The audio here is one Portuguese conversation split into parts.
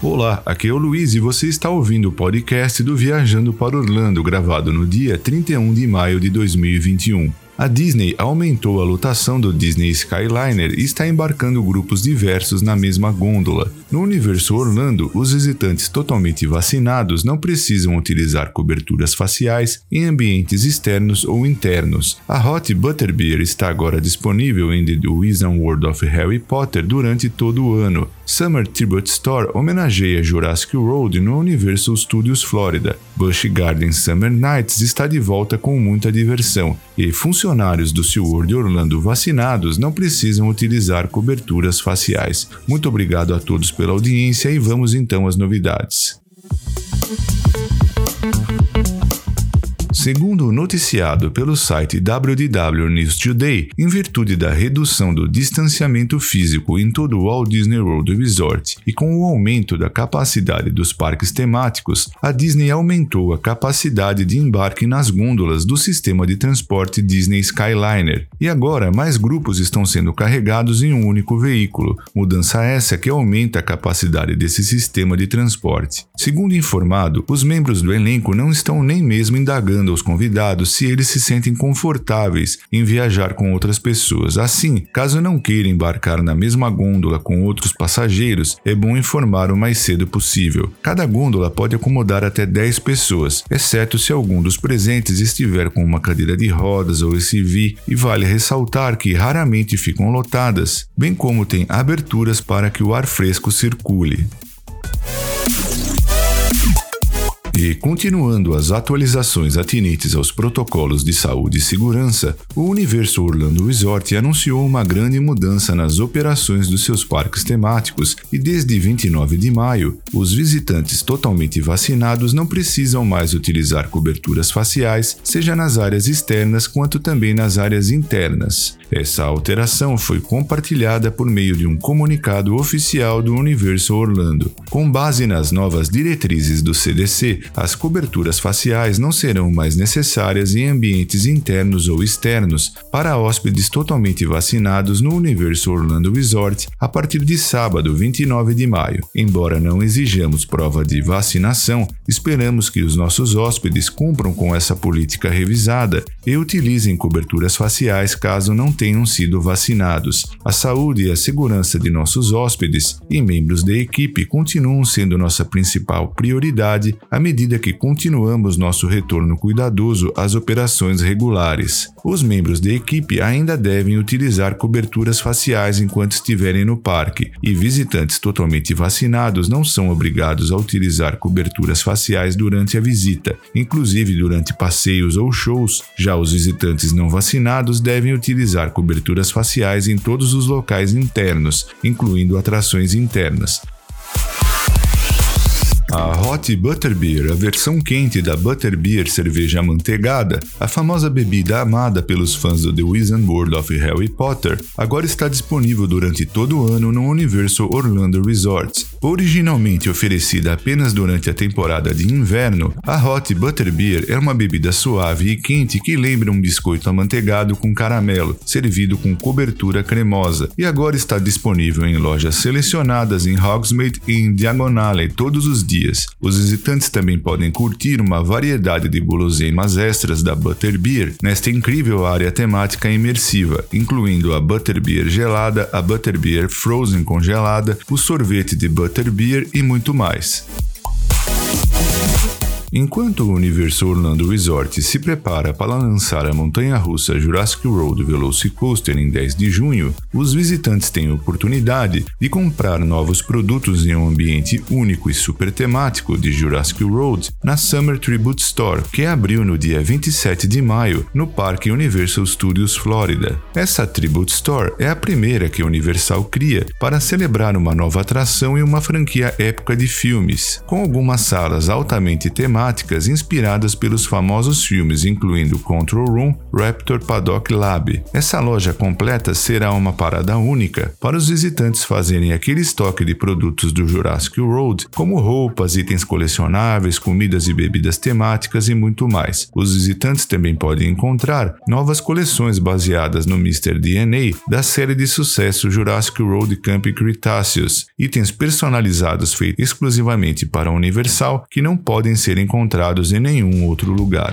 Olá, aqui é o Luiz e você está ouvindo o podcast do Viajando para Orlando, gravado no dia 31 de maio de 2021. A Disney aumentou a lotação do Disney Skyliner e está embarcando grupos diversos na mesma gôndola. No universo Orlando, os visitantes totalmente vacinados não precisam utilizar coberturas faciais em ambientes externos ou internos. A Hot Butterbeer está agora disponível em The Wizard World of Harry Potter durante todo o ano. Summer Tribute Store homenageia Jurassic World no Universal Studios Florida. Busch Garden Summer Nights está de volta com muita diversão e funcionários do SeaWorld Orlando vacinados não precisam utilizar coberturas faciais. Muito obrigado a todos pela audiência e vamos então às novidades. Segundo noticiado pelo site WDW News Today, em virtude da redução do distanciamento físico em todo o Walt Disney World Resort e com o aumento da capacidade dos parques temáticos, a Disney aumentou a capacidade de embarque nas gôndolas do sistema de transporte Disney Skyliner, e agora mais grupos estão sendo carregados em um único veículo, mudança essa que aumenta a capacidade desse sistema de transporte. Segundo informado, os membros do elenco não estão nem mesmo indagando perguntando aos convidados se eles se sentem confortáveis em viajar com outras pessoas. Assim, caso não queira embarcar na mesma gôndola com outros passageiros, é bom informar o mais cedo possível. Cada gôndola pode acomodar até 10 pessoas, exceto se algum dos presentes estiver com uma cadeira de rodas ou SUV, e vale ressaltar que raramente ficam lotadas, bem como tem aberturas para que o ar fresco circule. E continuando as atualizações atinentes aos protocolos de saúde e segurança, o Universo Orlando Resort anunciou uma grande mudança nas operações dos seus parques temáticos e desde 29 de maio, os visitantes totalmente vacinados não precisam mais utilizar coberturas faciais, seja nas áreas externas quanto também nas áreas internas. Essa alteração foi compartilhada por meio de um comunicado oficial do Universo Orlando. Com base nas novas diretrizes do CDC, as coberturas faciais não serão mais necessárias em ambientes internos ou externos para hóspedes totalmente vacinados no Universo Orlando Resort a partir de sábado, 29 de maio. Embora não exijamos prova de vacinação, esperamos que os nossos hóspedes cumpram com essa política revisada e utilizem coberturas faciais caso não tenham sido vacinados. A saúde e a segurança de nossos hóspedes e membros da equipe continuam sendo nossa principal prioridade à medida medida que continuamos nosso retorno cuidadoso às operações regulares. Os membros da equipe ainda devem utilizar coberturas faciais enquanto estiverem no parque, e visitantes totalmente vacinados não são obrigados a utilizar coberturas faciais durante a visita, inclusive durante passeios ou shows. Já os visitantes não vacinados devem utilizar coberturas faciais em todos os locais internos, incluindo atrações internas. A Hot Butterbeer, a versão quente da Butterbeer cerveja amanteigada, a famosa bebida amada pelos fãs do The Wizard World of Harry Potter, agora está disponível durante todo o ano no Universo Orlando Resorts. Originalmente oferecida apenas durante a temporada de inverno, a Hot Butterbeer é uma bebida suave e quente que lembra um biscoito amanteigado com caramelo, servido com cobertura cremosa, e agora está disponível em lojas selecionadas em Hogsmeade e em Diagonale todos os dias dias. Os visitantes também podem curtir uma variedade de guloseimas extras da Butterbeer nesta incrível área temática imersiva, incluindo a Butterbeer gelada, a Butterbeer frozen congelada, o sorvete de Butterbeer e muito mais. Enquanto o Universo Orlando Resort se prepara para lançar a montanha-russa Jurassic World Velocicoaster em 10 de junho, os visitantes têm a oportunidade de comprar novos produtos em um ambiente único e super temático de Jurassic World na Summer Tribute Store, que abriu no dia 27 de maio no Parque Universal Studios Florida. Essa Tribute Store é a primeira que a Universal cria para celebrar uma nova atração e uma franquia épica de filmes, com algumas salas altamente temáticas temáticas inspiradas pelos famosos filmes, incluindo Control Room, Raptor Paddock Lab. Essa loja completa será uma parada única para os visitantes fazerem aquele estoque de produtos do Jurassic World, como roupas, itens colecionáveis, comidas e bebidas temáticas e muito mais. Os visitantes também podem encontrar novas coleções baseadas no Mr. DNA da série de sucesso Jurassic World Camp Cretaceous, itens personalizados feitos exclusivamente para a Universal que não podem ser encontrados em nenhum outro lugar.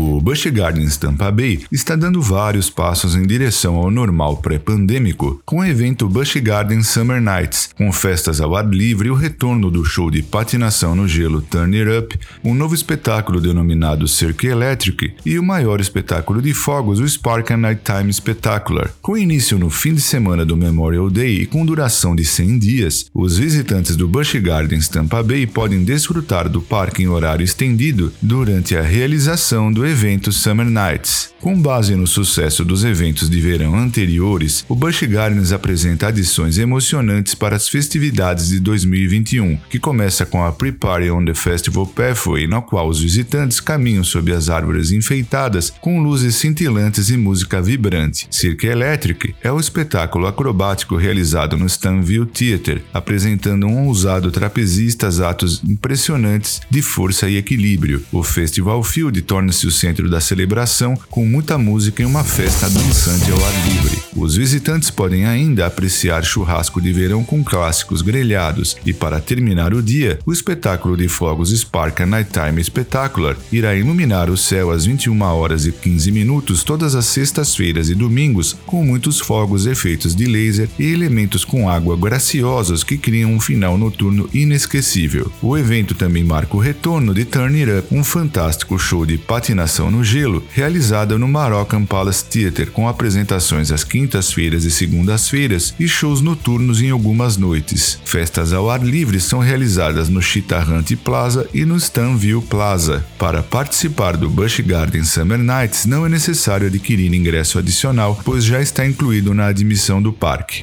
O Busch Gardens Tampa Bay está dando vários passos em direção ao normal pré-pandêmico, com o evento Busch Gardens Summer Nights, com festas ao ar livre e o retorno do show de patinação no gelo Turn It Up, um novo espetáculo denominado Cirque Electric e o maior espetáculo de fogos, o Spark and Nighttime Spectacular. Com início no fim de semana do Memorial Day e com duração de 100 dias, os visitantes do Busch Gardens Tampa Bay podem desfrutar do parque em horário estendido durante a realização do evento Summer Nights. Com base no sucesso dos eventos de verão anteriores, o Busch Gardens apresenta adições emocionantes para as festividades de 2021, que começa com a Pre-Party on the Festival Pathway, na qual os visitantes caminham sob as árvores enfeitadas com luzes cintilantes e música vibrante. Cirque Electric é o espetáculo acrobático realizado no Stanville Theatre, apresentando um ousado trapezistas atos impressionantes de força e equilíbrio. O Festival Field torna-se o centro da celebração, com muita música e uma festa dançante ao ar livre. Os visitantes podem ainda apreciar churrasco de verão com clássicos grelhados e, para terminar o dia, o espetáculo de fogos Spark Nighttime Spectacular irá iluminar o céu às 21 horas e 15 minutos todas as sextas-feiras e domingos, com muitos fogos, efeitos de laser e elementos com água graciosos que criam um final noturno inesquecível. O evento também marca o retorno de Turn It Up, um fantástico show de patinação no gelo, realizada no Moroccan Palace Theatre, com apresentações às quintas-feiras e segundas-feiras e shows noturnos em algumas noites. Festas ao ar livre são realizadas no Chitarrante Plaza e no Stanville Plaza. Para participar do Busch Garden Summer Nights não é necessário adquirir ingresso adicional, pois já está incluído na admissão do parque.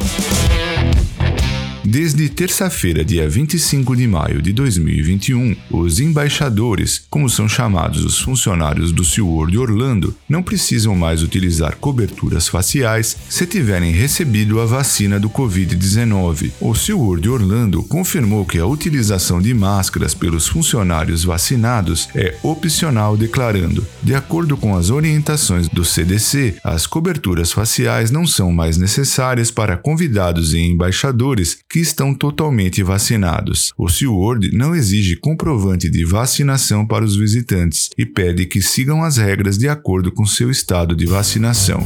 Desde terça-feira, dia 25 de maio de 2021, os embaixadores, como são chamados os funcionários do SeaWorld Orlando, não precisam mais utilizar coberturas faciais se tiverem recebido a vacina do Covid-19. O SeaWorld Orlando confirmou que a utilização de máscaras pelos funcionários vacinados é opcional, declarando: de acordo com as orientações do CDC, as coberturas faciais não são mais necessárias para convidados e embaixadores que estão totalmente vacinados. O SeaWorld não exige comprovante de vacinação para os visitantes e pede que sigam as regras de acordo com seu estado de vacinação.